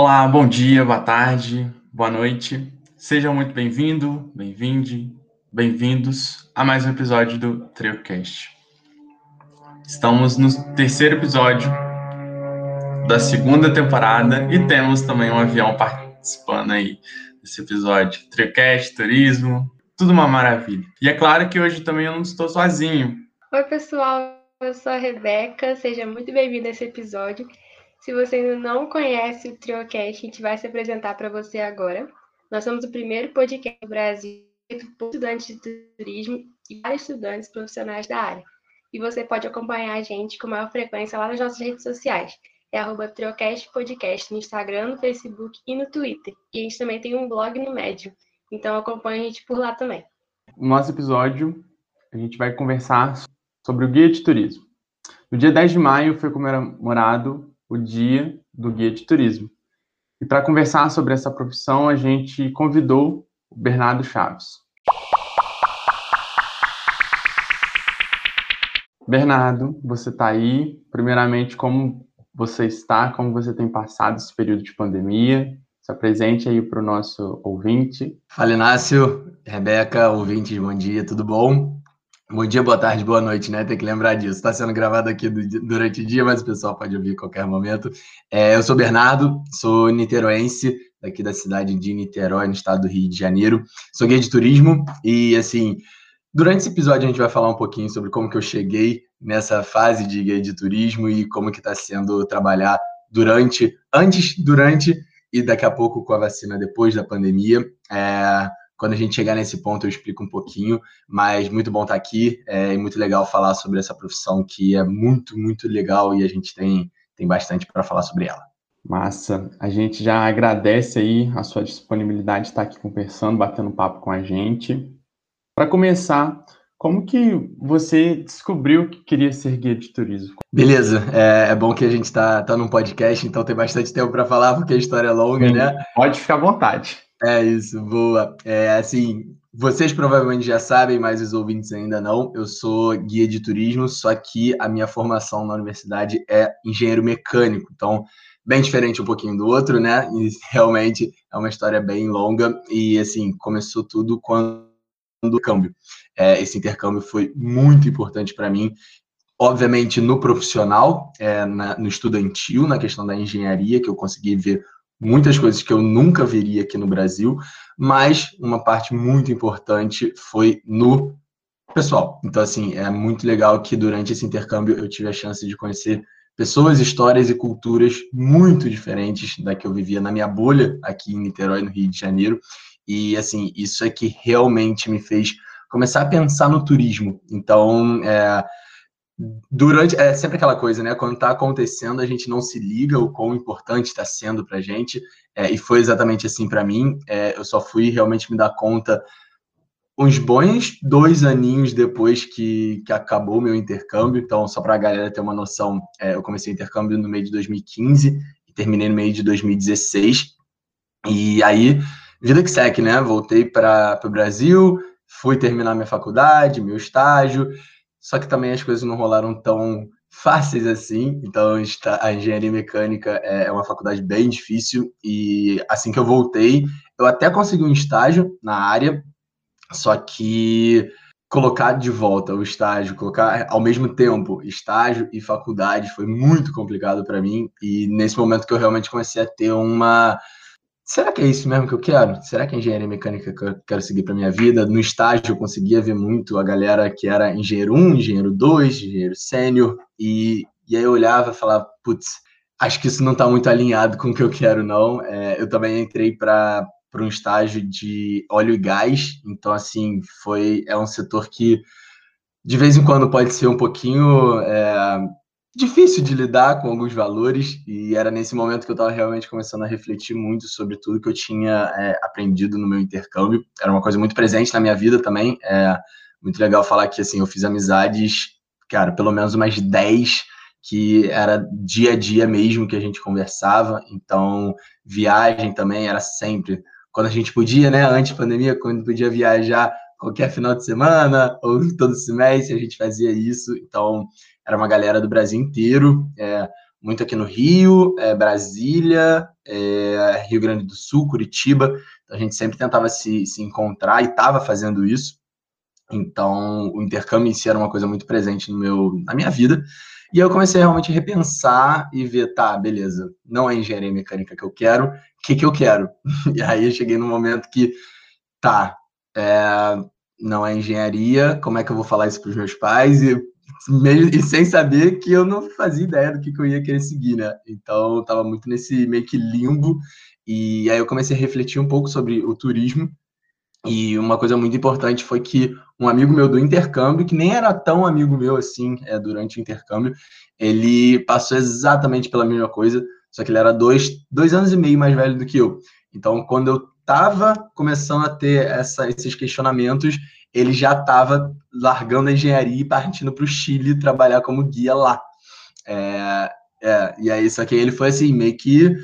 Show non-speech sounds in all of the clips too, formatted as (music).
Olá, bom dia, boa tarde, boa noite. Sejam muito bem-vindo, bem-vinde, bem-vindos a mais um episódio do TrioCast. Estamos no terceiro episódio da segunda temporada e temos também um avião participando aí desse episódio. TrioCast, turismo, tudo uma maravilha. E é claro que hoje também eu não estou sozinho. Oi, pessoal, eu sou a Rebeca, seja muito bem-vindo a esse episódio. Se você ainda não conhece o TrioCast, a gente vai se apresentar para você agora. Nós somos o primeiro podcast do Brasil por estudantes de turismo e vários estudantes profissionais da área. E você pode acompanhar a gente com maior frequência lá nas nossas redes sociais. É arroba Triocast Podcast no Instagram, no Facebook e no Twitter. E a gente também tem um blog no Médio. Então acompanhe a gente por lá também. No nosso episódio, a gente vai conversar sobre o guia de turismo. No dia 10 de maio foi comemorado o dia do guia de turismo. E para conversar sobre essa profissão, a gente convidou o Bernardo Chaves. Bernardo, você está aí. Primeiramente, como você está, como você tem passado esse período de pandemia? Se apresente aí para o nosso ouvinte. Fala, Inácio, Rebeca, ouvintes, bom dia, tudo bom? Bom dia, boa tarde, boa noite, né? Tem que lembrar disso. Está sendo gravado aqui durante o dia, mas o pessoal pode ouvir a qualquer momento. É, eu sou Bernardo, sou niteroense, daqui da cidade de Niterói, no estado do Rio de Janeiro. Sou guia de turismo e, assim, durante esse episódio a gente vai falar um pouquinho sobre como que eu cheguei nessa fase de guia de turismo e como que está sendo trabalhar durante, antes, durante e daqui a pouco com a vacina depois da pandemia. É, quando a gente chegar nesse ponto, eu explico um pouquinho, mas muito bom estar aqui é, e muito legal falar sobre essa profissão que é muito, muito legal e a gente tem, tem bastante para falar sobre ela. Massa. A gente já agradece aí a sua disponibilidade de estar aqui conversando, batendo papo com a gente. Para começar, como que você descobriu que queria ser guia de turismo? Beleza, é, é bom que a gente está tá num podcast, então tem bastante tempo para falar, porque a história é longa, Sim, né? Pode ficar à vontade. É isso, boa. É assim, vocês provavelmente já sabem, mas os ouvintes ainda não. Eu sou guia de turismo, só que a minha formação na universidade é engenheiro mecânico. Então, bem diferente um pouquinho do outro, né? E (laughs) realmente é uma história bem longa. E assim, começou tudo quando o câmbio. É, esse intercâmbio foi muito importante para mim. Obviamente, no profissional, é, na, no estudantil, na questão da engenharia, que eu consegui ver muitas coisas que eu nunca veria aqui no Brasil, mas uma parte muito importante foi no pessoal. Então, assim, é muito legal que durante esse intercâmbio eu tive a chance de conhecer pessoas, histórias e culturas muito diferentes da que eu vivia na minha bolha aqui em Niterói, no Rio de Janeiro. E, assim, isso é que realmente me fez começar a pensar no turismo. Então, é, durante é sempre aquela coisa, né? Quando está acontecendo, a gente não se liga o quão importante está sendo para gente. É, e foi exatamente assim para mim. É, eu só fui realmente me dar conta uns bons dois aninhos depois que, que acabou o meu intercâmbio. Então, só para a galera ter uma noção, é, eu comecei o intercâmbio no meio de 2015 e terminei no meio de 2016. E aí, vida que segue, né? Voltei para o Brasil, fui terminar minha faculdade, meu estágio. Só que também as coisas não rolaram tão fáceis assim. Então, a engenharia mecânica é, é uma faculdade bem difícil. E assim que eu voltei, eu até consegui um estágio na área, só que colocar de volta o estágio, colocar ao mesmo tempo estágio e faculdade foi muito complicado para mim. E nesse momento que eu realmente comecei a ter uma será que é isso mesmo que eu quero? Será que é engenharia mecânica que eu quero seguir para minha vida? No estágio eu conseguia ver muito a galera que era engenheiro 1, engenheiro 2, engenheiro sênior, e, e aí eu olhava e falava, putz, acho que isso não está muito alinhado com o que eu quero, não. É, eu também entrei para para um estágio de óleo e gás, então assim foi é um setor que de vez em quando pode ser um pouquinho é, difícil de lidar com alguns valores e era nesse momento que eu estava realmente começando a refletir muito sobre tudo que eu tinha é, aprendido no meu intercâmbio. Era uma coisa muito presente na minha vida também. É muito legal falar que assim eu fiz amizades, cara, pelo menos umas 10 que era dia a dia mesmo que a gente conversava. Então, viagem também era sempre quando a gente podia, né, antes pandemia, quando podia viajar qualquer final de semana ou todo semestre, a gente fazia isso. Então, era uma galera do Brasil inteiro. É, muito aqui no Rio, é, Brasília, é, Rio Grande do Sul, Curitiba. Então, a gente sempre tentava se, se encontrar e estava fazendo isso. Então, o intercâmbio em si era uma coisa muito presente no meu, na minha vida. E aí eu comecei a realmente repensar e ver, tá, beleza, não é engenharia mecânica que eu quero, o que, que eu quero? (laughs) E aí eu cheguei no momento que, tá, é, não é engenharia, como é que eu vou falar isso para os meus pais? E, e, sem saber que eu não fazia ideia do que, que eu ia querer seguir, né? Então, eu tava muito nesse meio que limbo. E aí eu comecei a refletir um pouco sobre o turismo. E uma coisa muito importante foi que um amigo meu do intercâmbio, que nem era tão amigo meu assim é, durante o intercâmbio, ele passou exatamente pela mesma coisa, só que ele era dois, dois anos e meio mais velho do que eu. Então, quando eu estava começando a ter essa, esses questionamentos, ele já estava largando a engenharia e partindo para o Chile trabalhar como guia lá. É, é, e aí, só que ele foi assim, meio que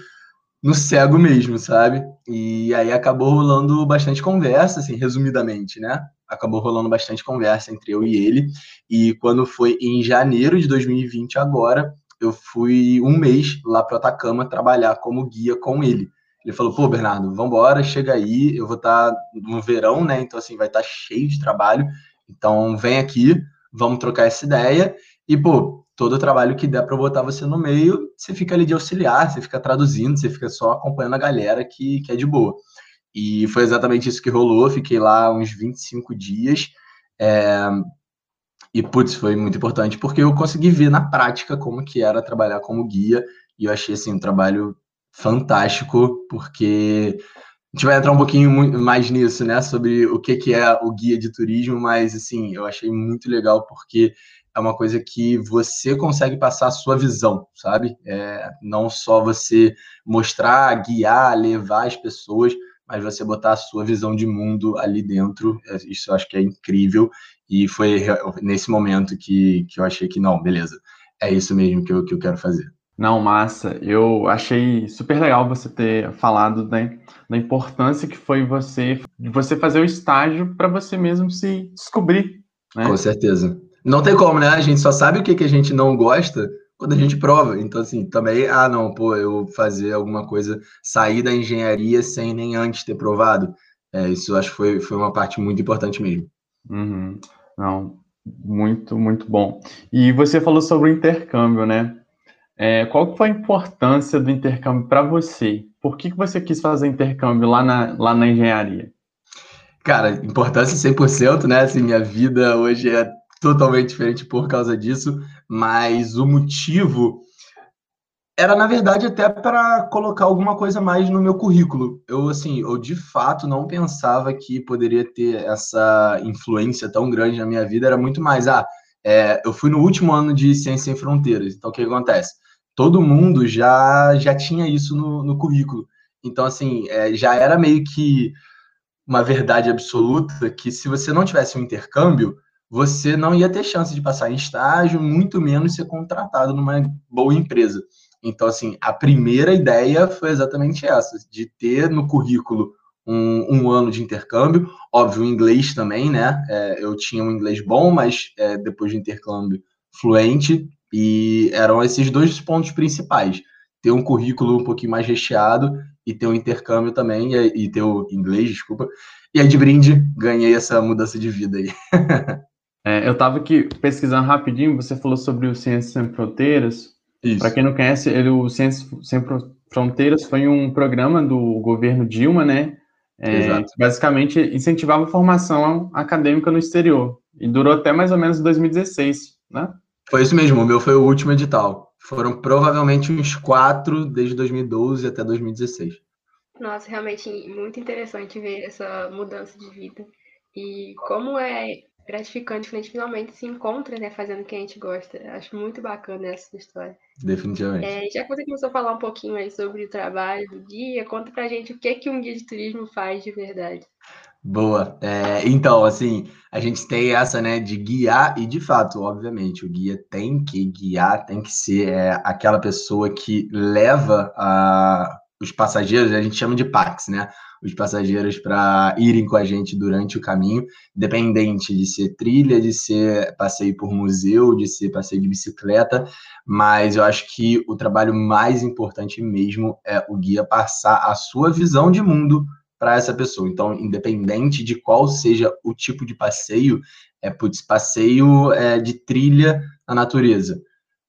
no cego mesmo, sabe? E aí acabou rolando bastante conversa, assim, resumidamente, né? Acabou rolando bastante conversa entre eu e ele. E quando foi em janeiro de 2020, agora, eu fui um mês lá para o Atacama trabalhar como guia com ele. Ele falou, pô, Bernardo, vambora, chega aí, eu vou estar tá no verão, né? Então, assim, vai estar tá cheio de trabalho. Então, vem aqui, vamos trocar essa ideia. E, pô, todo o trabalho que der para botar você no meio, você fica ali de auxiliar, você fica traduzindo, você fica só acompanhando a galera que, que é de boa. E foi exatamente isso que rolou. Fiquei lá uns 25 dias. É... E, putz, foi muito importante porque eu consegui ver na prática como que era trabalhar como guia. E eu achei, assim, um trabalho fantástico, porque a gente vai entrar um pouquinho mais nisso, né, sobre o que, que é o guia de turismo, mas, assim, eu achei muito legal porque é uma coisa que você consegue passar a sua visão, sabe? É, não só você mostrar, guiar, levar as pessoas, mas você botar a sua visão de mundo ali dentro. É, isso eu acho que é incrível. E foi nesse momento que, que eu achei que, não, beleza, é isso mesmo que eu, que eu quero fazer. Não, massa. Eu achei super legal você ter falado né, da importância que foi você, você fazer o estágio para você mesmo se descobrir. Né? Com certeza. Não tem como, né? A gente só sabe o que, que a gente não gosta quando a gente prova. Então, assim, também, ah, não, pô, eu fazer alguma coisa, sair da engenharia sem nem antes ter provado. É, isso acho que foi, foi uma parte muito importante mesmo. Uhum. Não, muito, muito bom. E você falou sobre o intercâmbio, né? É, qual foi a importância do intercâmbio para você? Por que, que você quis fazer intercâmbio lá na, lá na engenharia? Cara, importância 100%, né? Assim, minha vida hoje é totalmente diferente por causa disso, mas o motivo era na verdade até para colocar alguma coisa mais no meu currículo. Eu assim, eu de fato não pensava que poderia ter essa influência tão grande na minha vida. Era muito mais, ah, é, eu fui no último ano de Ciência Sem Fronteiras. Então o que acontece? Todo mundo já já tinha isso no, no currículo. Então assim, é, já era meio que uma verdade absoluta que se você não tivesse um intercâmbio você não ia ter chance de passar em estágio, muito menos ser contratado numa boa empresa. Então, assim, a primeira ideia foi exatamente essa, de ter no currículo um, um ano de intercâmbio, óbvio, inglês também, né? É, eu tinha um inglês bom, mas é, depois de intercâmbio fluente, e eram esses dois pontos principais. Ter um currículo um pouquinho mais recheado e ter um intercâmbio também, e, e ter o inglês, desculpa. E aí, de brinde, ganhei essa mudança de vida aí. (laughs) É, eu estava aqui pesquisando rapidinho, você falou sobre o Ciências Sem Fronteiras. Para quem não conhece, ele, o Ciências Sem Fronteiras foi um programa do governo Dilma, né? É, basicamente incentivava a formação acadêmica no exterior. E durou até mais ou menos 2016, né? Foi isso mesmo, o meu foi o último edital. Foram provavelmente uns quatro desde 2012 até 2016. Nossa, realmente muito interessante ver essa mudança de vida. E como é gratificante quando a gente finalmente se encontra, né, fazendo o que a gente gosta. Acho muito bacana essa história. Definitivamente. É, já que você começou a falar um pouquinho aí sobre o trabalho do guia, conta pra gente o que, que um guia de turismo faz de verdade. Boa. É, então, assim, a gente tem essa, né, de guiar, e de fato, obviamente, o guia tem que guiar, tem que ser é, aquela pessoa que leva a, os passageiros, a gente chama de PAX, né? os passageiros para irem com a gente durante o caminho, independente de ser trilha, de ser passeio por museu, de ser passeio de bicicleta, mas eu acho que o trabalho mais importante mesmo é o guia passar a sua visão de mundo para essa pessoa. Então, independente de qual seja o tipo de passeio, é putz, passeio é, de trilha na natureza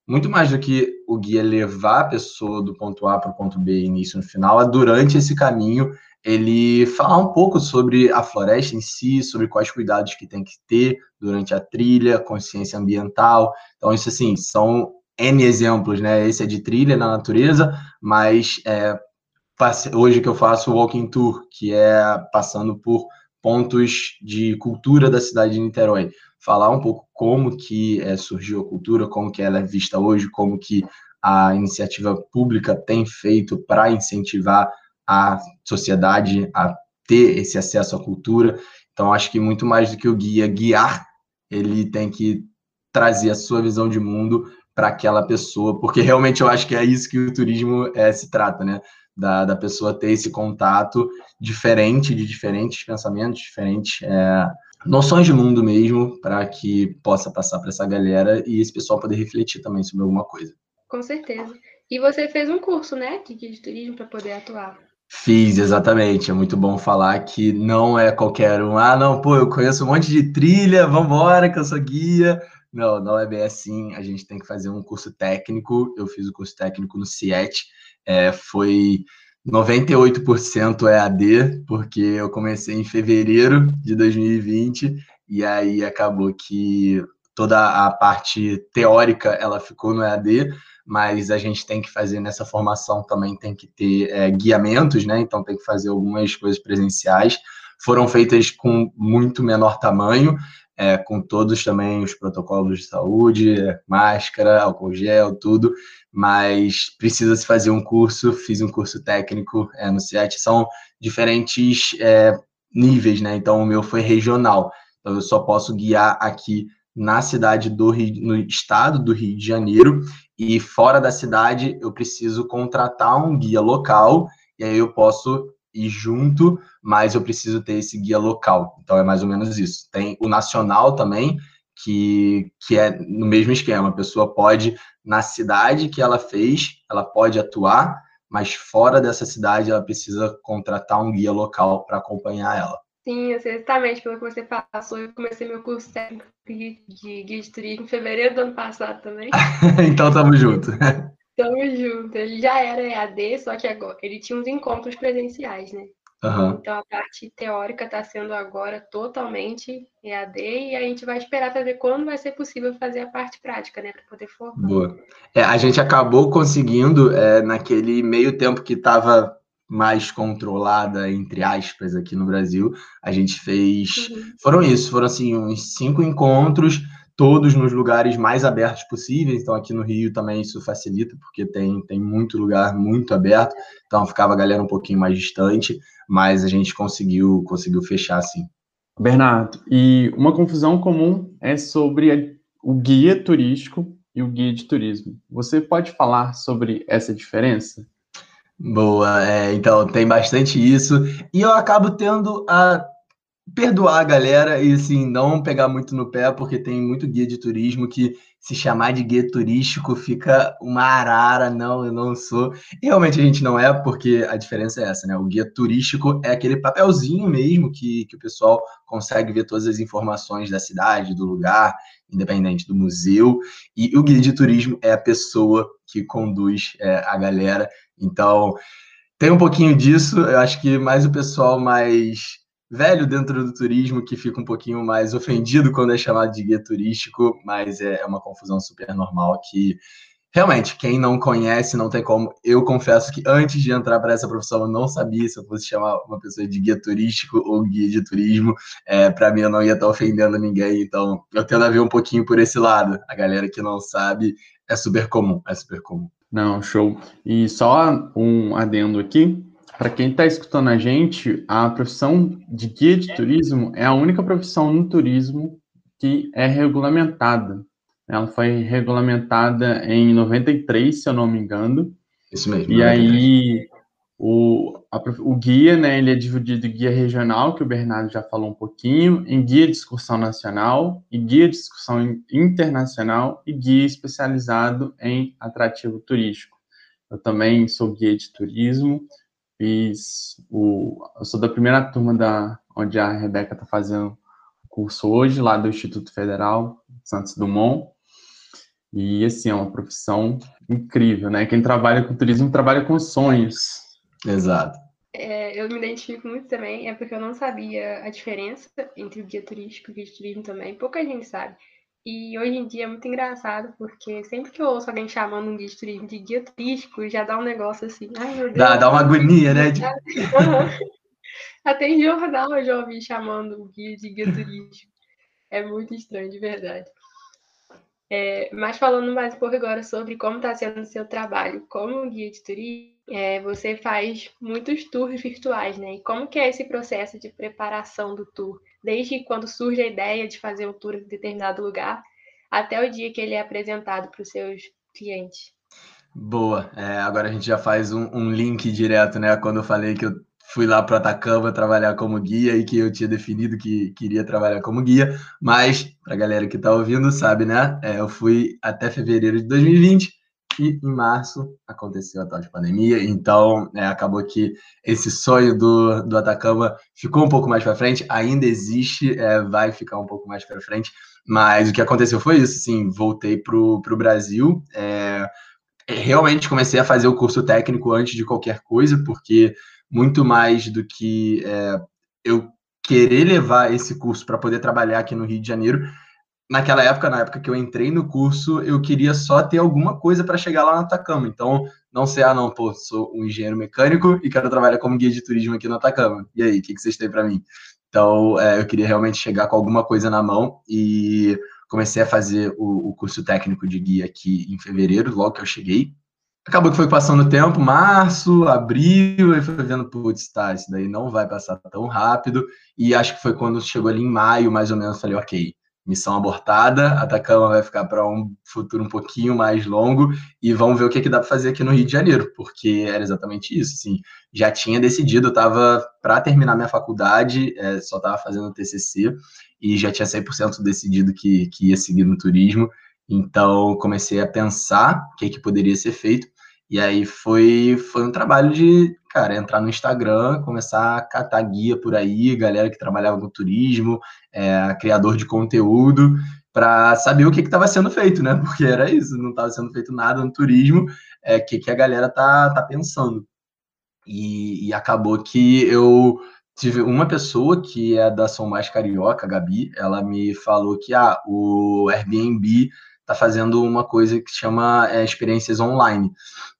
muito mais do que o guia levar a pessoa do ponto A para o ponto B, início no final, é durante esse caminho ele falar um pouco sobre a floresta em si, sobre quais cuidados que tem que ter durante a trilha, consciência ambiental. Então, isso assim, são N exemplos, né? Esse é de trilha na natureza, mas é, hoje que eu faço o Walking Tour, que é passando por pontos de cultura da cidade de Niterói falar um pouco como que é, surgiu a cultura, como que ela é vista hoje, como que a iniciativa pública tem feito para incentivar a sociedade a ter esse acesso à cultura. Então, acho que muito mais do que o guia guiar, ele tem que trazer a sua visão de mundo para aquela pessoa, porque realmente eu acho que é isso que o turismo é, se trata, né? Da, da pessoa ter esse contato diferente, de diferentes pensamentos, diferentes é, noções de mundo mesmo, para que possa passar para essa galera e esse pessoal poder refletir também sobre alguma coisa. Com certeza. E você fez um curso, né, de guia de turismo para poder atuar. Fiz, exatamente. É muito bom falar que não é qualquer um. Ah, não, pô, eu conheço um monte de trilha, vambora, que eu sou guia. Não, não é bem assim. A gente tem que fazer um curso técnico. Eu fiz o curso técnico no CIET. É, foi 98% EAD, porque eu comecei em fevereiro de 2020 e aí acabou que toda a parte teórica ela ficou no EAD, mas a gente tem que fazer nessa formação também tem que ter é, guiamentos, né? Então tem que fazer algumas coisas presenciais. Foram feitas com muito menor tamanho, é, com todos também os protocolos de saúde, máscara, álcool gel, tudo, mas precisa se fazer um curso, fiz um curso técnico é, no CIET, são diferentes é, níveis, né? Então o meu foi regional, então eu só posso guiar aqui na cidade do Rio, no estado do Rio de Janeiro, e fora da cidade eu preciso contratar um guia local, e aí eu posso ir junto, mas eu preciso ter esse guia local. Então é mais ou menos isso. Tem o nacional também, que, que é no mesmo esquema. A pessoa pode, na cidade que ela fez, ela pode atuar, mas fora dessa cidade ela precisa contratar um guia local para acompanhar ela. Sim, exatamente pelo que você passou. Eu comecei meu curso técnico de guia de turismo em fevereiro do ano passado também. (laughs) então tamo junto. (laughs) Tamo junto. Ele já era EAD, só que agora ele tinha uns encontros presenciais, né? Uhum. Então a parte teórica está sendo agora totalmente EAD e a gente vai esperar para ver quando vai ser possível fazer a parte prática, né? Para poder formar. Boa. É, a gente acabou conseguindo, é, naquele meio tempo que estava mais controlada, entre aspas, aqui no Brasil, a gente fez. Uhum. Foram isso, foram assim, uns cinco encontros todos nos lugares mais abertos possíveis. Então, aqui no Rio também isso facilita, porque tem, tem muito lugar muito aberto. Então, ficava a galera um pouquinho mais distante, mas a gente conseguiu, conseguiu fechar assim. Bernardo, e uma confusão comum é sobre o guia turístico e o guia de turismo. Você pode falar sobre essa diferença? Boa, é, então tem bastante isso. E eu acabo tendo a perdoar a galera e assim, não pegar muito no pé, porque tem muito guia de turismo que se chamar de guia turístico fica uma arara, não, eu não sou. E realmente a gente não é, porque a diferença é essa, né? O guia turístico é aquele papelzinho mesmo que, que o pessoal consegue ver todas as informações da cidade, do lugar, independente do museu. E o guia de turismo é a pessoa que conduz é, a galera. Então, tem um pouquinho disso, eu acho que mais o pessoal mais velho dentro do turismo que fica um pouquinho mais ofendido quando é chamado de guia turístico, mas é, é uma confusão super normal que realmente quem não conhece não tem como. Eu confesso que antes de entrar para essa profissão eu não sabia se eu fosse chamar uma pessoa de guia turístico ou guia de turismo. É, para mim eu não ia estar ofendendo ninguém, então eu tendo a ver um pouquinho por esse lado. A galera que não sabe é super comum, é super comum. Não, show. E só um adendo aqui. Para quem está escutando a gente, a profissão de guia de turismo é a única profissão no turismo que é regulamentada. Ela foi regulamentada em 93, se eu não me engano. Isso mesmo. E aí, O, a, o guia, né, ele é dividido em guia regional, que o Bernardo já falou um pouquinho, em guia de excursão nacional, e guia de excursão internacional e guia especializado em atrativo turístico. Eu também sou guia de turismo, fiz o, eu sou da primeira turma da onde a Rebeca está fazendo curso hoje, lá do Instituto Federal Santos Dumont. E, assim, é uma profissão incrível, né? Quem trabalha com turismo trabalha com sonhos. Exato. É, eu me identifico muito também, é porque eu não sabia a diferença entre o guia turístico e o guia de turismo também. Pouca gente sabe. E hoje em dia é muito engraçado, porque sempre que eu ouço alguém chamando um guia de turismo de guia turístico, já dá um negócio assim, ai meu Deus. Dá, dá uma agonia, né? De... Até em jornal eu já ouvi chamando o guia de guia turístico. É muito estranho, de verdade. É, mas falando mais um pouco agora sobre como está sendo o seu trabalho como guia de turismo, é, você faz muitos tours virtuais, né? E como que é esse processo de preparação do tour? Desde quando surge a ideia de fazer um tour em determinado lugar, até o dia que ele é apresentado para os seus clientes. Boa. É, agora a gente já faz um, um, link direto, né? Quando eu falei que eu fui lá para Atacama trabalhar como guia e que eu tinha definido que queria trabalhar como guia, mas para a galera que está ouvindo sabe, né? É, eu fui até fevereiro de 2020 em março aconteceu a tal de pandemia, então é, acabou que esse sonho do, do Atacama ficou um pouco mais para frente, ainda existe, é, vai ficar um pouco mais para frente, mas o que aconteceu foi isso, assim, voltei para o Brasil, é, realmente comecei a fazer o curso técnico antes de qualquer coisa, porque muito mais do que é, eu querer levar esse curso para poder trabalhar aqui no Rio de Janeiro. Naquela época, na época que eu entrei no curso, eu queria só ter alguma coisa para chegar lá na Atacama. Então, não sei, ah, não, pô, sou um engenheiro mecânico e quero trabalhar como guia de turismo aqui na Atacama. E aí, o que, que vocês têm para mim? Então, é, eu queria realmente chegar com alguma coisa na mão e comecei a fazer o, o curso técnico de guia aqui em fevereiro, logo que eu cheguei. Acabou que foi passando o tempo, março, abril, e foi vendo, putz, tá, isso daí não vai passar tão rápido. E acho que foi quando chegou ali em maio, mais ou menos, falei, ok, missão abortada, Atacama vai ficar para um futuro um pouquinho mais longo e vamos ver o que, que dá para fazer aqui no Rio de Janeiro, porque era exatamente isso, assim, já tinha decidido, eu estava para terminar minha faculdade, é, só estava fazendo o TCC e já tinha 100% decidido que, que ia seguir no turismo, então comecei a pensar o que, que poderia ser feito e aí foi, foi um trabalho de, cara, entrar no Instagram, começar a catar guia por aí, galera que trabalhava com turismo, é, criador de conteúdo, para saber o que estava sendo feito, né? (laughs) Porque era isso, não estava sendo feito nada no turismo, é, o que, que a galera tá, tá pensando. E, e acabou que eu tive uma pessoa que é da São Mais Carioca, a Gabi, ela me falou que ah, o Airbnb está fazendo uma coisa que chama é, experiências online.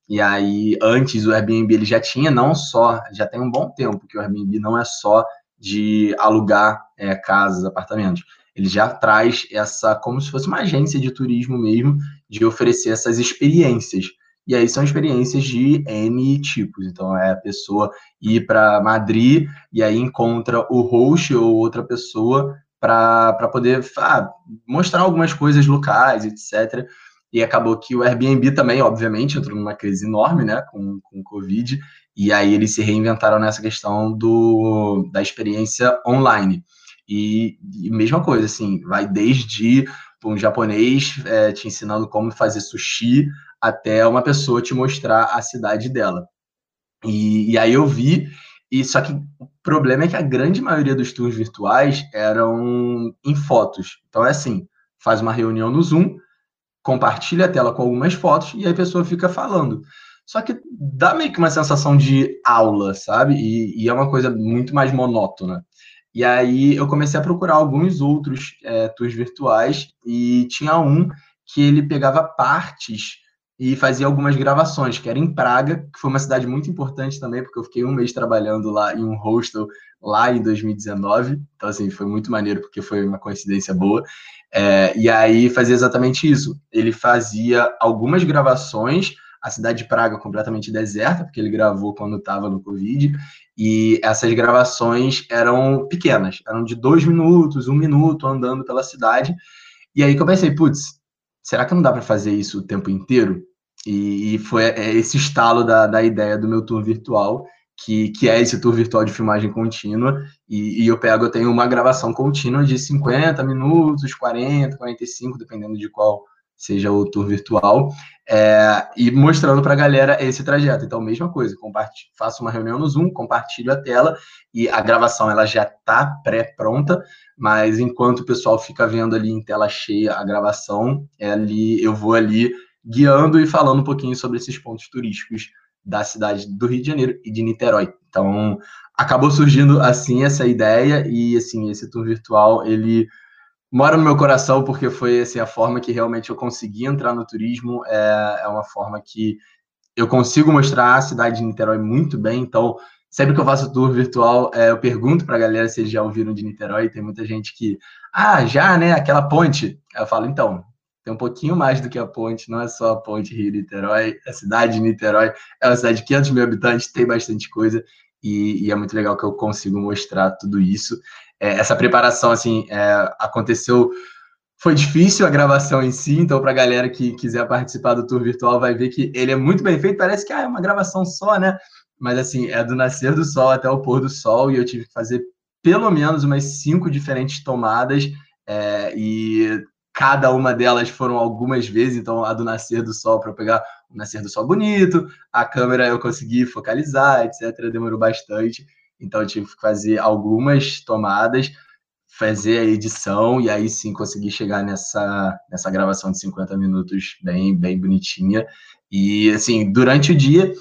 E aí, antes o Airbnb ele já tinha não só, já tem um bom tempo que o Airbnb não é só de alugar é, casas, apartamentos. Ele já traz essa, como se fosse uma agência de turismo mesmo, de oferecer essas experiências. E aí são experiências de N tipos. Então é a pessoa ir para Madrid e aí encontra o host ou outra pessoa para poder ah, mostrar algumas coisas locais, etc. E acabou que o Airbnb também, obviamente, entrou numa crise enorme, né, com, com o Covid, e aí eles se reinventaram nessa questão do, da experiência online. E, e mesma coisa, assim, vai desde um japonês é, te ensinando como fazer sushi até uma pessoa te mostrar a cidade dela. E, e aí eu vi, e só que o problema é que a grande maioria dos tours virtuais eram em fotos. Então é assim, faz uma reunião no Zoom, compartilha a tela com algumas fotos e aí a pessoa fica falando. Só que dá meio que uma sensação de aula, sabe? E, e é uma coisa muito mais monótona. E aí eu comecei a procurar alguns outros é, tours virtuais e tinha um que ele pegava partes e fazia algumas gravações, que era em Praga, que foi uma cidade muito importante também, porque eu fiquei um mês trabalhando lá em um hostel lá em 2019. Então, assim, foi muito maneiro, porque foi uma coincidência boa. É, e aí fazia exatamente isso. Ele fazia algumas gravações, a cidade de Praga completamente deserta, porque ele gravou quando estava no Covid, e essas gravações eram pequenas, eram de dois minutos, um minuto andando pela cidade. E aí que eu pensei, putz, será que não dá para fazer isso o tempo inteiro? E, e foi é, esse estalo da, da ideia do meu tour virtual, que, que é esse tour virtual de filmagem contínua. E, e eu pego, eu tenho uma gravação contínua de 50 minutos, 40, 45, dependendo de qual seja o tour virtual, é, e mostrando para a galera esse trajeto. Então, mesma coisa, faço uma reunião no Zoom, compartilho a tela e a gravação ela já está pré-pronta, mas enquanto o pessoal fica vendo ali em tela cheia a gravação, é ali eu vou ali guiando e falando um pouquinho sobre esses pontos turísticos da cidade do Rio de Janeiro e de Niterói. Então, acabou surgindo assim essa ideia e assim esse tour virtual ele mora no meu coração porque foi assim, a forma que realmente eu consegui entrar no turismo. É, é uma forma que eu consigo mostrar a cidade de Niterói muito bem. Então, sempre que eu faço tour virtual, é, eu pergunto para a galera se eles já ouviram de Niterói. Tem muita gente que, ah, já, né? Aquela ponte. Eu falo, então, tem um pouquinho mais do que a ponte, não é só a ponte Rio-Niterói. A cidade de Niterói é uma cidade de 500 mil habitantes, tem bastante coisa. E, e, é muito legal que eu consigo mostrar tudo isso é, essa preparação assim é, aconteceu. Foi difícil a gravação em si, então para a galera que quiser participar do tour virtual vai ver que ele é muito bem feito. Parece que ah, é uma gravação só, né? Mas assim, é do nascer do sol até o pôr do sol e eu tive que fazer pelo menos umas cinco diferentes tomadas é, e cada uma delas foram algumas vezes, então a do nascer do sol para pegar o nascer do sol bonito, a câmera eu consegui focalizar, etc. Demorou bastante. Então eu tive que fazer algumas tomadas, fazer a edição e aí sim conseguir chegar nessa, nessa gravação de 50 minutos bem, bem bonitinha. E assim, durante o dia,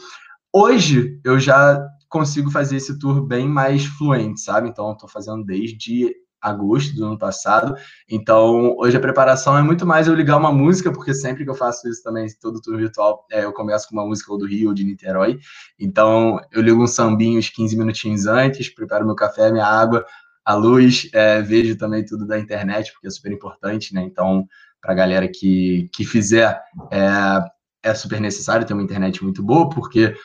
hoje eu já consigo fazer esse tour bem mais fluente, sabe? Então eu tô fazendo desde agosto do ano passado. Então, hoje a preparação é muito mais eu ligar uma música, porque sempre que eu faço isso também, todo tour virtual, é, eu começo com uma música ou do Rio ou de Niterói. Então, eu ligo um sambinho uns 15 minutinhos antes, preparo meu café, minha água, a luz, é, vejo também tudo da internet, porque é super importante, né? Então, para a galera que, que fizer, é, é super necessário ter uma internet muito boa, porque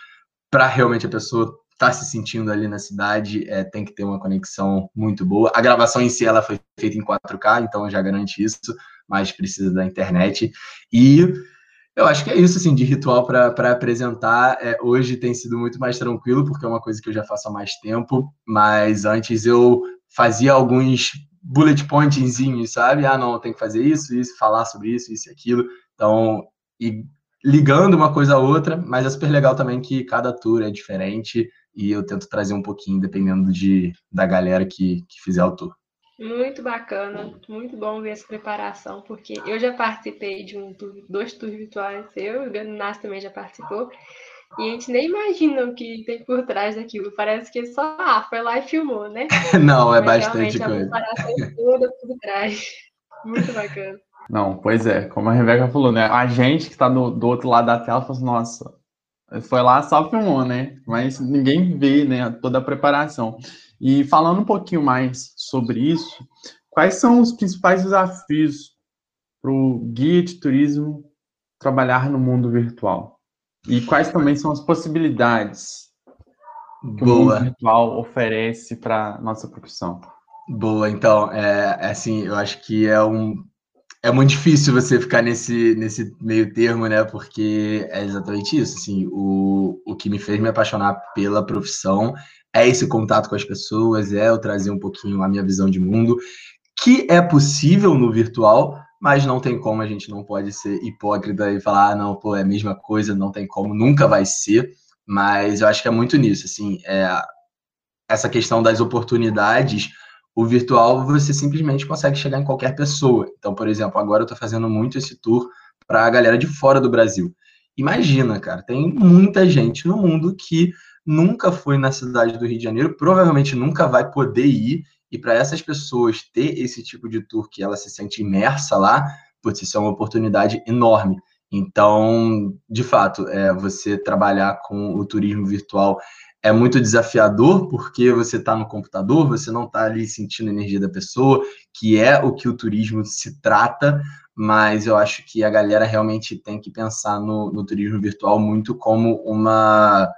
para realmente a pessoa está se sentindo ali na cidade, é, tem que ter uma conexão muito boa. A gravação em si ela foi feita em 4K, então já garante isso, mas precisa da internet. E eu acho que é isso, assim, de ritual para apresentar. É, hoje tem sido muito mais tranquilo, porque é uma coisa que eu já faço há mais tempo, mas antes eu fazia alguns bullet pointzinhos, sabe? Ah, não, tem que fazer isso, isso, falar sobre isso, isso e aquilo. Então, e ligando uma coisa a outra, mas é super legal também que cada tour é diferente e eu tento trazer um pouquinho, dependendo de, da galera que, que fizer o tour. Muito bacana, muito bom ver essa preparação, porque eu já participei de um tour, dois tours virtuais, eu e o Ganassi também já participou, e a gente nem imagina o que tem por trás daquilo. Parece que só ah, foi lá e filmou, né? (laughs) Não, é Mas bastante coisa. A preparação toda por trás. Muito bacana. Não, pois é, como a Rebeca falou, né? A gente que está do, do outro lado da tela fala assim, nossa, foi lá só filmou, né? Mas ninguém vê, né, toda a preparação. E falando um pouquinho mais sobre isso, quais são os principais desafios para o guia de turismo trabalhar no mundo virtual? E quais também são as possibilidades que Boa. o mundo virtual oferece para nossa profissão? Boa, então, é, é assim, eu acho que é um é muito difícil você ficar nesse, nesse meio termo, né? Porque é exatamente isso. Assim, o, o que me fez me apaixonar pela profissão é esse contato com as pessoas, é eu trazer um pouquinho a minha visão de mundo, que é possível no virtual, mas não tem como, a gente não pode ser hipócrita e falar, ah, não, pô, é a mesma coisa, não tem como, nunca vai ser. Mas eu acho que é muito nisso, assim, é, essa questão das oportunidades o virtual você simplesmente consegue chegar em qualquer pessoa. Então, por exemplo, agora eu estou fazendo muito esse tour para a galera de fora do Brasil. Imagina, cara, tem muita gente no mundo que nunca foi na cidade do Rio de Janeiro, provavelmente nunca vai poder ir, e para essas pessoas ter esse tipo de tour que ela se sente imersa lá, putz, isso é uma oportunidade enorme. Então, de fato, é, você trabalhar com o turismo virtual é muito desafiador porque você está no computador, você não está ali sentindo a energia da pessoa, que é o que o turismo se trata, mas eu acho que a galera realmente tem que pensar no, no turismo virtual muito como uma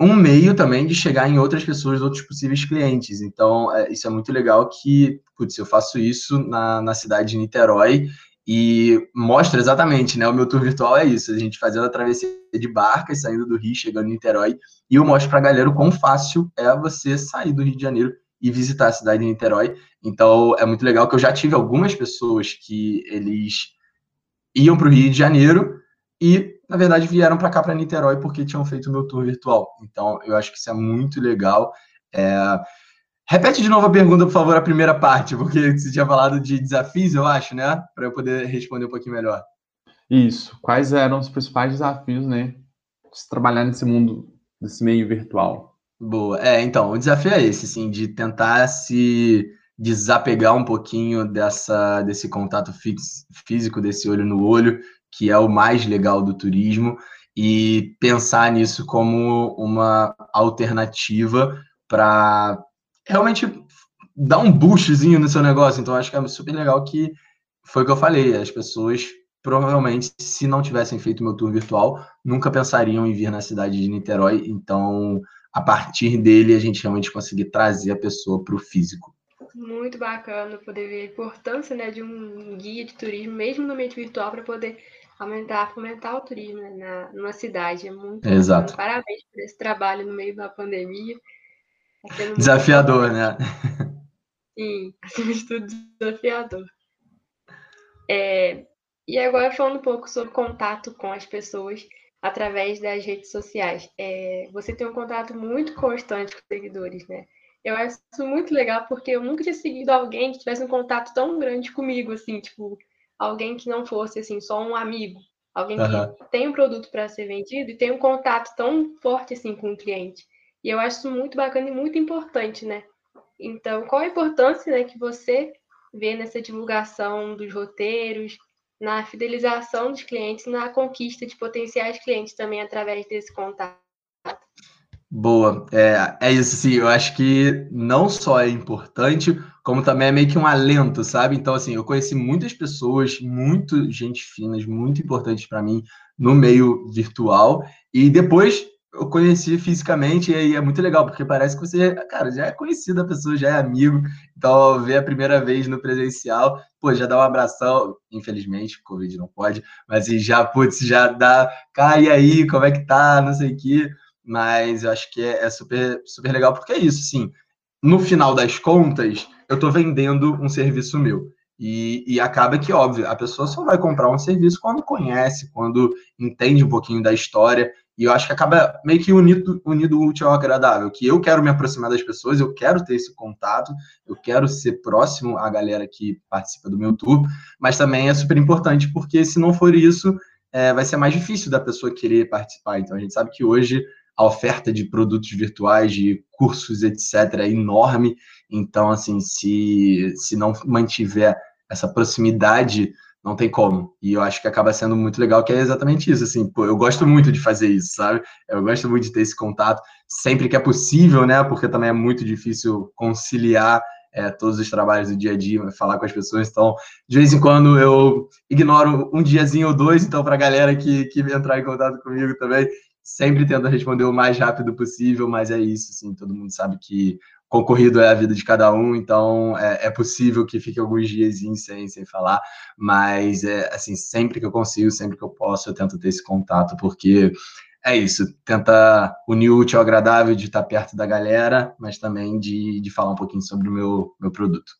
um meio também de chegar em outras pessoas, outros possíveis clientes. Então, é, isso é muito legal que, putz, eu faço isso na, na cidade de Niterói e mostra exatamente, né? O meu tour virtual é isso, a gente fazendo a travessia de barcas, saindo do Rio, chegando em Niterói, e eu mostro para a galera o quão fácil é você sair do Rio de Janeiro e visitar a cidade de Niterói. Então, é muito legal que eu já tive algumas pessoas que eles iam para o Rio de Janeiro e, na verdade, vieram para cá, para Niterói, porque tinham feito o meu tour virtual. Então, eu acho que isso é muito legal. É... Repete de novo a pergunta, por favor, a primeira parte, porque você tinha falado de desafios, eu acho, né? Para eu poder responder um pouquinho melhor. Isso. Quais eram os principais desafios, né? De trabalhar nesse mundo, nesse meio virtual? Boa. É, então, o desafio é esse, sim, de tentar se desapegar um pouquinho dessa, desse contato físico, desse olho no olho, que é o mais legal do turismo, e pensar nisso como uma alternativa para realmente dar um boostzinho no seu negócio. Então, acho que é super legal que foi o que eu falei, as pessoas provavelmente, se não tivessem feito meu tour virtual, nunca pensariam em vir na cidade de Niterói. Então, a partir dele a gente realmente conseguir trazer a pessoa para o físico. Muito bacana poder ver a importância né, de um guia de turismo, mesmo no meio virtual, para poder aumentar, fomentar o turismo né, na, numa cidade. É muito Exato. Bacana. Parabéns por esse trabalho no meio da pandemia. Desafiador, né? (laughs) Sim, acima de tudo, desafiador. É, e agora falando um pouco sobre contato com as pessoas através das redes sociais. É, você tem um contato muito constante com os seguidores, né? Eu acho isso muito legal porque eu nunca tinha seguido alguém que tivesse um contato tão grande comigo, assim, tipo, alguém que não fosse, assim, só um amigo. Alguém uhum. que tem um produto para ser vendido e tem um contato tão forte, assim, com o cliente. E eu acho isso muito bacana e muito importante, né? Então, qual a importância né, que você vê nessa divulgação dos roteiros, na fidelização dos clientes, na conquista de potenciais clientes também através desse contato. Boa, é, é isso, sim. Eu acho que não só é importante, como também é meio que um alento, sabe? Então, assim, eu conheci muitas pessoas, muito gente finas, muito importantes para mim no meio virtual, e depois eu conheci fisicamente e é muito legal, porque parece que você, cara, já é conhecido a pessoa, já é amigo. Então, ver a primeira vez no presencial, pô, já dá um abração. Infelizmente, Covid não pode, mas já, putz, já dá, e aí, como é que tá? Não sei o quê. Mas eu acho que é, é super, super legal, porque é isso, sim. No final das contas, eu tô vendendo um serviço meu. E, e, acaba que, óbvio, a pessoa só vai comprar um serviço quando conhece, quando entende um pouquinho da história. E eu acho que acaba meio que unido, unido útil ao agradável, que eu quero me aproximar das pessoas, eu quero ter esse contato, eu quero ser próximo à galera que participa do meu tour, mas também é super importante, porque se não for isso, é, vai ser mais difícil da pessoa querer participar. Então a gente sabe que hoje a oferta de produtos virtuais, de cursos, etc., é enorme. Então, assim, se, se não mantiver essa proximidade não tem como. E eu acho que acaba sendo muito legal, que é exatamente isso, assim, pô, eu gosto muito de fazer isso, sabe? Eu gosto muito de ter esse contato, sempre que é possível, né? Porque também é muito difícil conciliar é, todos os trabalhos do dia a dia, falar com as pessoas. Então, de vez em quando eu ignoro um diazinho ou dois, então, para a galera que, que entrar em contato comigo também, sempre tento responder o mais rápido possível, mas é isso, assim, todo mundo sabe que concorrido é a vida de cada um, então é, é possível que fique alguns dias sem, sem falar, mas é assim, sempre que eu consigo, sempre que eu posso, eu tento ter esse contato, porque é isso, tenta unir o útil ao agradável de estar perto da galera, mas também de, de falar um pouquinho sobre o meu, meu produto.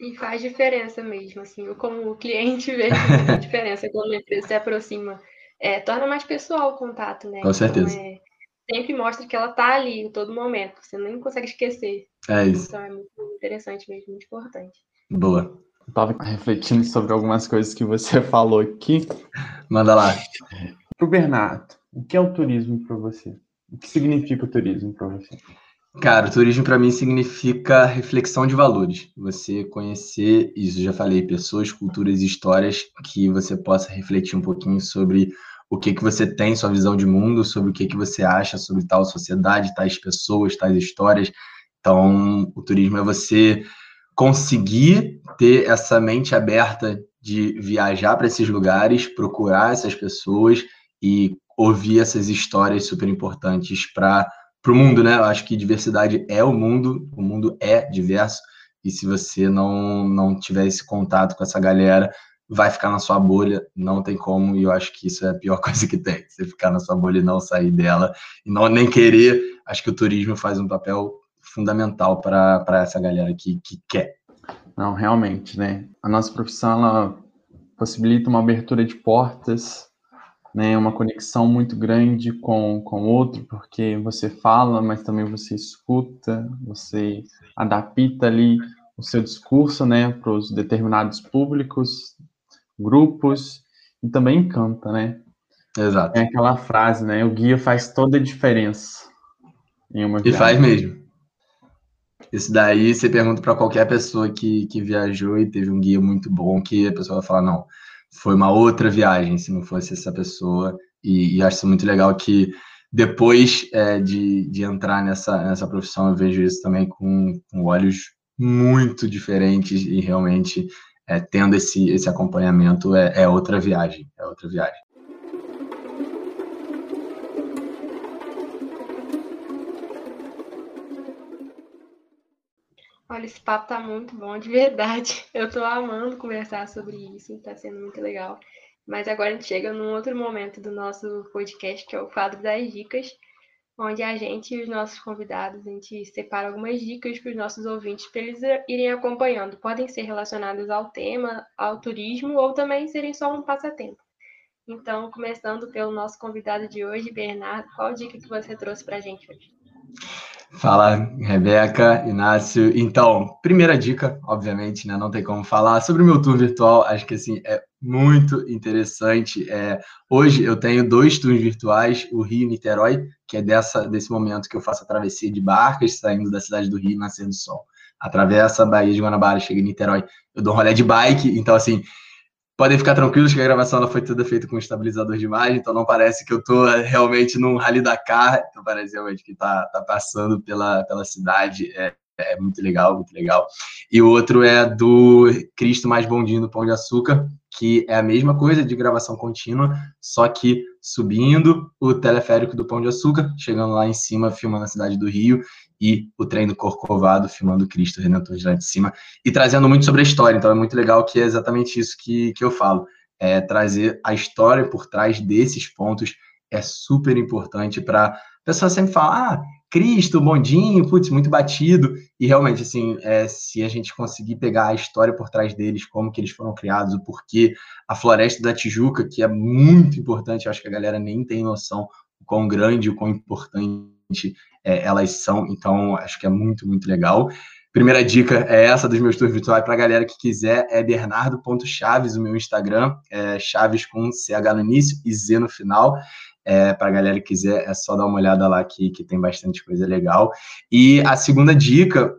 E faz diferença mesmo, assim, eu como cliente vejo (laughs) muita diferença quando a empresa se aproxima. É, torna mais pessoal o contato, né? Com certeza. Então, é, sempre mostra que ela tá ali em todo momento, você nem consegue esquecer. É isso. Então é muito interessante mesmo, muito importante. Boa. Eu tava refletindo sobre algumas coisas que você (laughs) falou aqui. Manda lá. Pro Bernardo, o que é o turismo para você? O que significa o turismo para você? Cara, o turismo para mim significa reflexão de valores. Você conhecer, isso já falei, pessoas, culturas e histórias que você possa refletir um pouquinho sobre o que que você tem, sua visão de mundo, sobre o que que você acha sobre tal sociedade, tais pessoas, tais histórias. Então, o turismo é você conseguir ter essa mente aberta de viajar para esses lugares, procurar essas pessoas e ouvir essas histórias super importantes para o mundo, né? Eu acho que diversidade é o mundo, o mundo é diverso, e se você não, não tiver esse contato com essa galera, vai ficar na sua bolha, não tem como, e eu acho que isso é a pior (laughs) coisa que tem, você ficar na sua bolha e não sair dela, e não nem querer, acho que o turismo faz um papel fundamental para essa galera que, que quer. Não, realmente, né? A nossa profissão, ela possibilita uma abertura de portas, né? Uma conexão muito grande com o outro, porque você fala, mas também você escuta, você adapta ali o seu discurso, né, para os determinados públicos, grupos, e também canta, né? Exato. É aquela frase, né? O guia faz toda a diferença em uma viagem. E faz mesmo. Isso daí você pergunta para qualquer pessoa que, que viajou e teve um guia muito bom, que a pessoa vai falar, não, foi uma outra viagem, se não fosse essa pessoa. E, e acho muito legal que depois é, de, de entrar nessa, nessa profissão, eu vejo isso também com, com olhos muito diferentes e realmente é, tendo esse, esse acompanhamento é, é outra viagem, é outra viagem. Olha, esse papo tá muito bom, de verdade. (laughs) Eu tô amando conversar sobre isso, tá sendo muito legal. Mas agora a gente chega num outro momento do nosso podcast, que é o quadro das dicas, onde a gente e os nossos convidados, a gente separa algumas dicas para os nossos ouvintes para eles irem acompanhando. Podem ser relacionadas ao tema, ao turismo, ou também serem só um passatempo. Então, começando pelo nosso convidado de hoje, Bernardo, qual dica que você trouxe para a gente hoje? Fala, Rebeca, Inácio. Então, primeira dica, obviamente, né? Não tem como falar sobre o meu tour virtual. Acho que assim é muito interessante. É, hoje eu tenho dois tours virtuais, o Rio Niterói, que é dessa desse momento que eu faço a travessia de barcas, saindo da cidade do Rio, nascendo do sol. Atravessa a Baía de Guanabara, chega em Niterói. Eu dou um rolê de bike, então assim, podem ficar tranquilos que a gravação ela foi toda feita com estabilizador de imagem, então não parece que eu estou eh, realmente num Rally Dakar, então parece realmente que está tá passando pela, pela cidade. É, é muito legal, muito legal. E o outro é do Cristo Mais Bondinho do Pão de Açúcar, que é a mesma coisa de gravação contínua, só que subindo o teleférico do Pão de Açúcar, chegando lá em cima, filmando a cidade do Rio, e o trem do Corcovado, filmando Cristo Redentor de lá de cima, e trazendo muito sobre a história. Então é muito legal que é exatamente isso que, que eu falo. É, trazer a história por trás desses pontos é super importante para a pessoa sempre falar, ah, Cristo, bondinho, putz, muito batido. E realmente, assim, é, se a gente conseguir pegar a história por trás deles, como que eles foram criados, o porquê, a Floresta da Tijuca, que é muito importante, acho que a galera nem tem noção o quão grande, o quão importante é, elas são. Então, acho que é muito, muito legal. Primeira dica é essa dos meus tours virtuais para a galera que quiser, é bernardo.chaves, o meu Instagram, é Chaves com CH no início e Z no final. É, para a galera que quiser, é só dar uma olhada lá que, que tem bastante coisa legal. E a segunda dica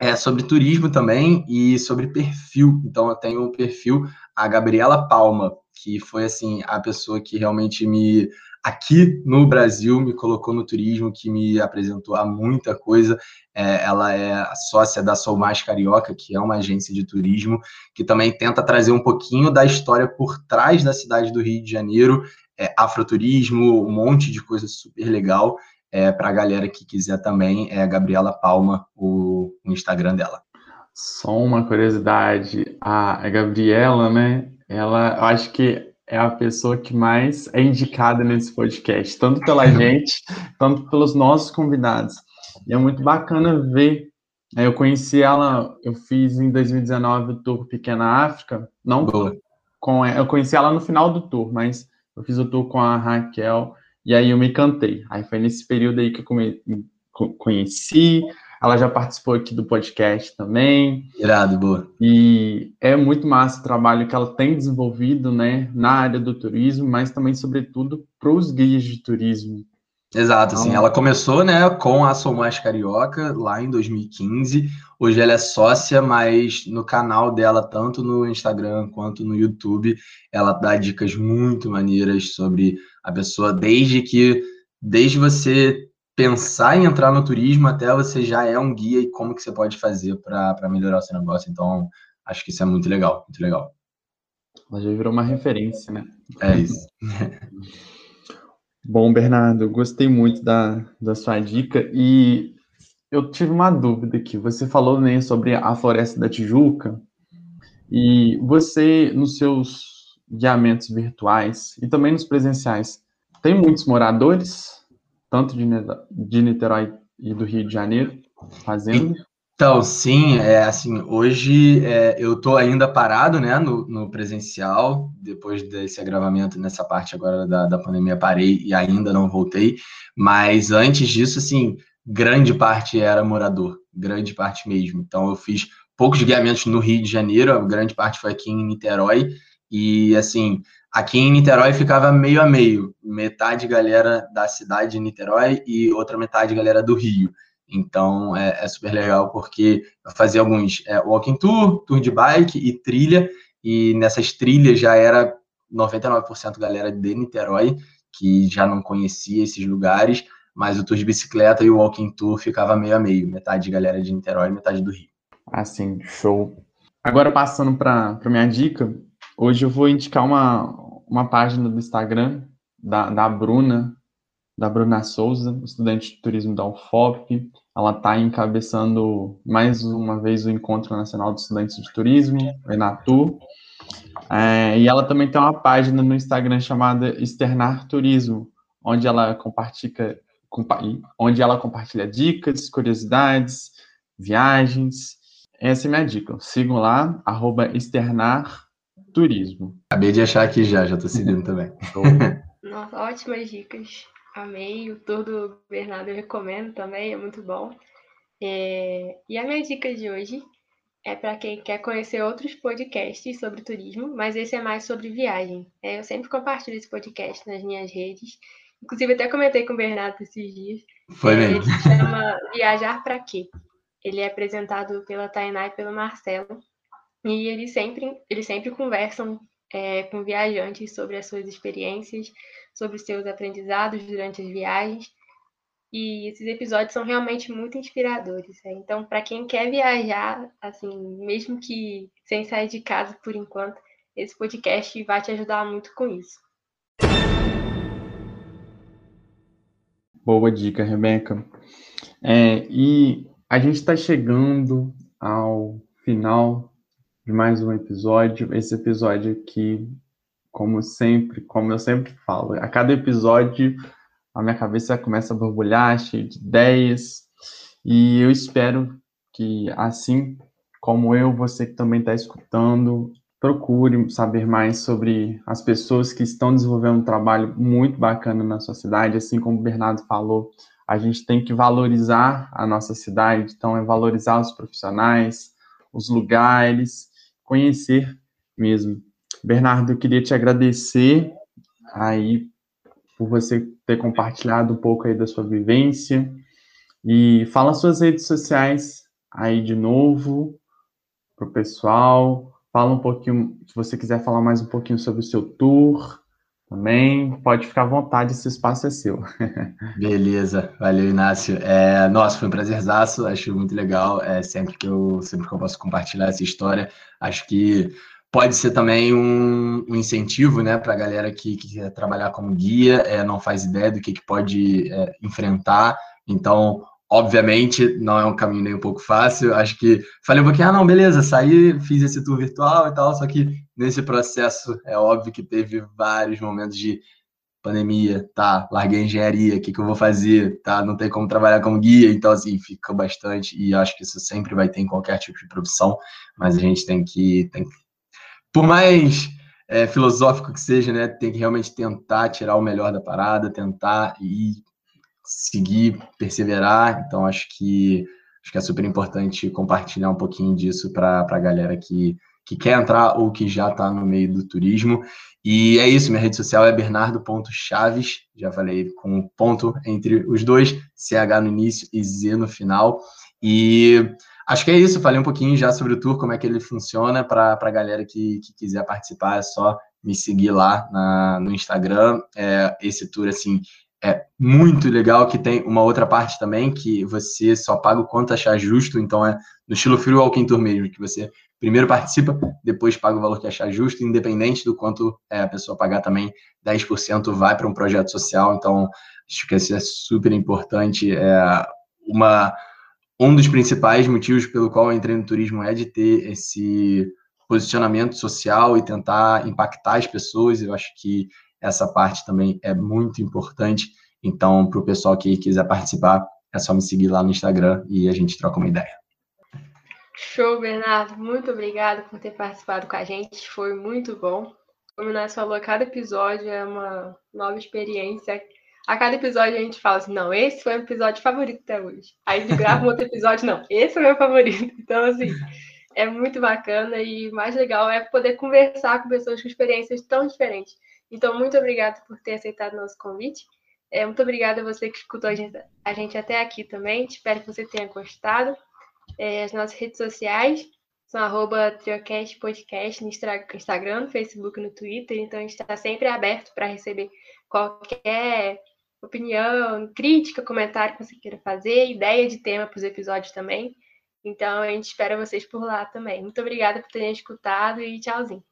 é sobre turismo também e sobre perfil. Então, eu tenho um perfil, a Gabriela Palma, que foi assim a pessoa que realmente me aqui no Brasil me colocou no turismo, que me apresentou a muita coisa. É, ela é sócia da Sou Mais Carioca, que é uma agência de turismo, que também tenta trazer um pouquinho da história por trás da cidade do Rio de Janeiro, é, afroturismo, um monte de coisa super legal. É, para a galera que quiser também, é a Gabriela Palma, o, o Instagram dela. Só uma curiosidade, a, a Gabriela, né? Ela, eu acho que é a pessoa que mais é indicada nesse podcast, tanto pela (laughs) gente, tanto pelos nossos convidados. E é muito bacana ver. Né, eu conheci ela, eu fiz em 2019 o tour Pequena África, não Boa. com eu conheci ela no final do tour, mas eu fiz o tour com a Raquel e aí eu me encantei. Aí foi nesse período aí que eu conheci, ela já participou aqui do podcast também. Irado, boa. E é muito massa o trabalho que ela tem desenvolvido, né, na área do turismo, mas também, sobretudo, para os guias de turismo. Exato, assim, então, ela começou, né, com a Sou Mais Carioca, lá em 2015. Hoje ela é sócia, mas no canal dela, tanto no Instagram quanto no YouTube, ela dá dicas muito maneiras sobre a pessoa, desde que, desde você pensar em entrar no turismo até você já é um guia e como que você pode fazer para melhorar o seu negócio. Então, acho que isso é muito legal, muito legal. Ela já virou uma referência, né? É isso. (laughs) Bom, Bernardo, gostei muito da, da sua dica e eu tive uma dúvida aqui. Você falou né, sobre a Floresta da Tijuca E você, nos seus guiamentos virtuais e também nos presenciais, tem muitos moradores, tanto de Niterói e do Rio de Janeiro, fazendo? Então, sim, é assim, hoje é, eu estou ainda parado, né, no, no, presencial, depois desse agravamento nessa parte agora da, da pandemia, parei e ainda não voltei, mas antes disso, assim, grande parte era morador, grande parte mesmo. Então, eu fiz poucos guiamentos no Rio de Janeiro, grande parte foi aqui em Niterói, e assim, aqui em Niterói ficava meio a meio, metade galera da cidade de Niterói e outra metade galera do Rio. Então é, é super legal porque eu fazia alguns é, walking tour, tour de bike e trilha, e nessas trilhas já era 99% galera de Niterói, que já não conhecia esses lugares, mas o tour de bicicleta e o walking tour ficava meio a meio, metade de galera de Niterói, metade do Rio. Assim, show. Agora passando para minha dica, hoje eu vou indicar uma, uma página do Instagram da, da Bruna, da Bruna Souza, estudante de turismo da UFOP. Ela está encabeçando mais uma vez o Encontro Nacional de Estudantes de Turismo, o ENATU. É, e ela também tem uma página no Instagram chamada Externar Turismo, onde ela compartilha, onde ela compartilha dicas, curiosidades, viagens. Essa é a minha dica. Sigam lá, arroba externar turismo. Acabei de achar aqui já, já estou seguindo também. (laughs) Nossa, ótimas dicas. Amei. O tour do Bernardo eu recomendo também, é muito bom. É... E a minha dica de hoje é para quem quer conhecer outros podcasts sobre turismo, mas esse é mais sobre viagem. É, eu sempre compartilho esse podcast nas minhas redes. Inclusive, até comentei com o Bernardo esses dias. Foi mesmo. Ele se chama Viajar para Quê? Ele é apresentado pela Tainá e pelo Marcelo. E eles sempre, eles sempre conversam é, com viajantes sobre as suas experiências, sobre os seus aprendizados durante as viagens. E esses episódios são realmente muito inspiradores. Né? Então, para quem quer viajar, assim, mesmo que sem sair de casa por enquanto, esse podcast vai te ajudar muito com isso. Boa dica, Rebeca. É, e a gente está chegando ao final de mais um episódio. Esse episódio aqui como sempre, como eu sempre falo, a cada episódio a minha cabeça começa a borbulhar, cheia de ideias, e eu espero que, assim como eu, você que também está escutando, procure saber mais sobre as pessoas que estão desenvolvendo um trabalho muito bacana na sua cidade, assim como o Bernardo falou, a gente tem que valorizar a nossa cidade, então é valorizar os profissionais, os lugares, conhecer mesmo. Bernardo, eu queria te agradecer aí por você ter compartilhado um pouco aí da sua vivência e fala suas redes sociais aí de novo para o pessoal. Fala um pouquinho, se você quiser falar mais um pouquinho sobre o seu tour também, pode ficar à vontade, esse espaço é seu. Beleza, valeu Inácio. É, nossa, foi um prazerzaço, acho muito legal. É, sempre que eu sempre que eu posso compartilhar essa história, acho que pode ser também um, um incentivo né, para a galera que, que, quer trabalhar como guia, é, não faz ideia do que, que pode é, enfrentar. Então, obviamente, não é um caminho nem um pouco fácil. Acho que falei um pouquinho, ah, não, beleza, saí, fiz esse tour virtual e tal, só que nesse processo é óbvio que teve vários momentos de pandemia, tá, larguei a engenharia, o que, que eu vou fazer, tá, não tem como trabalhar como guia, então, assim, fica bastante, e acho que isso sempre vai ter em qualquer tipo de profissão, mas a gente tem que, tem que por mais é, filosófico que seja, né, tem que realmente tentar tirar o melhor da parada, tentar e seguir, perseverar. Então, acho que acho que é super importante compartilhar um pouquinho disso para a galera que, que quer entrar ou que já está no meio do turismo. E é isso, minha rede social é bernardo.chaves, já falei com ponto entre os dois, CH no início e Z no final. E Acho que é isso, falei um pouquinho já sobre o tour, como é que ele funciona, para a galera que, que quiser participar, é só me seguir lá na, no Instagram. É, esse tour, assim, é muito legal, que tem uma outra parte também, que você só paga o quanto achar justo, então é no estilo Free Walking Tour mesmo, que você primeiro participa, depois paga o valor que achar justo, independente do quanto é, a pessoa pagar também, 10% vai para um projeto social, então acho que isso é super importante, é uma um dos principais motivos pelo qual eu entrei no turismo é de ter esse posicionamento social e tentar impactar as pessoas. Eu acho que essa parte também é muito importante. Então, para o pessoal que quiser participar, é só me seguir lá no Instagram e a gente troca uma ideia. Show, Bernardo. Muito obrigada por ter participado com a gente. Foi muito bom. Como nós falou, cada episódio é uma nova experiência. A cada episódio a gente fala assim, não, esse foi o episódio favorito até hoje. Aí grava um outro episódio, não, esse é o meu favorito. (laughs) Então, assim, é muito bacana e mais legal é poder conversar com pessoas com experiências tão diferentes. Então, muito obrigada por ter aceitado nosso convite. É, muito obrigada a você que escutou a gente, a gente até aqui também. Espero que você tenha gostado. É, as nossas redes sociais são arroba Triocast Podcast no Instagram, no Facebook, no Twitter. Então, a gente está sempre aberto para receber qualquer opinião, crítica, comentário que você queira fazer, ideia de tema para os episódios também. Então, a gente espera vocês por lá também. Muito obrigada por terem escutado e tchauzinho.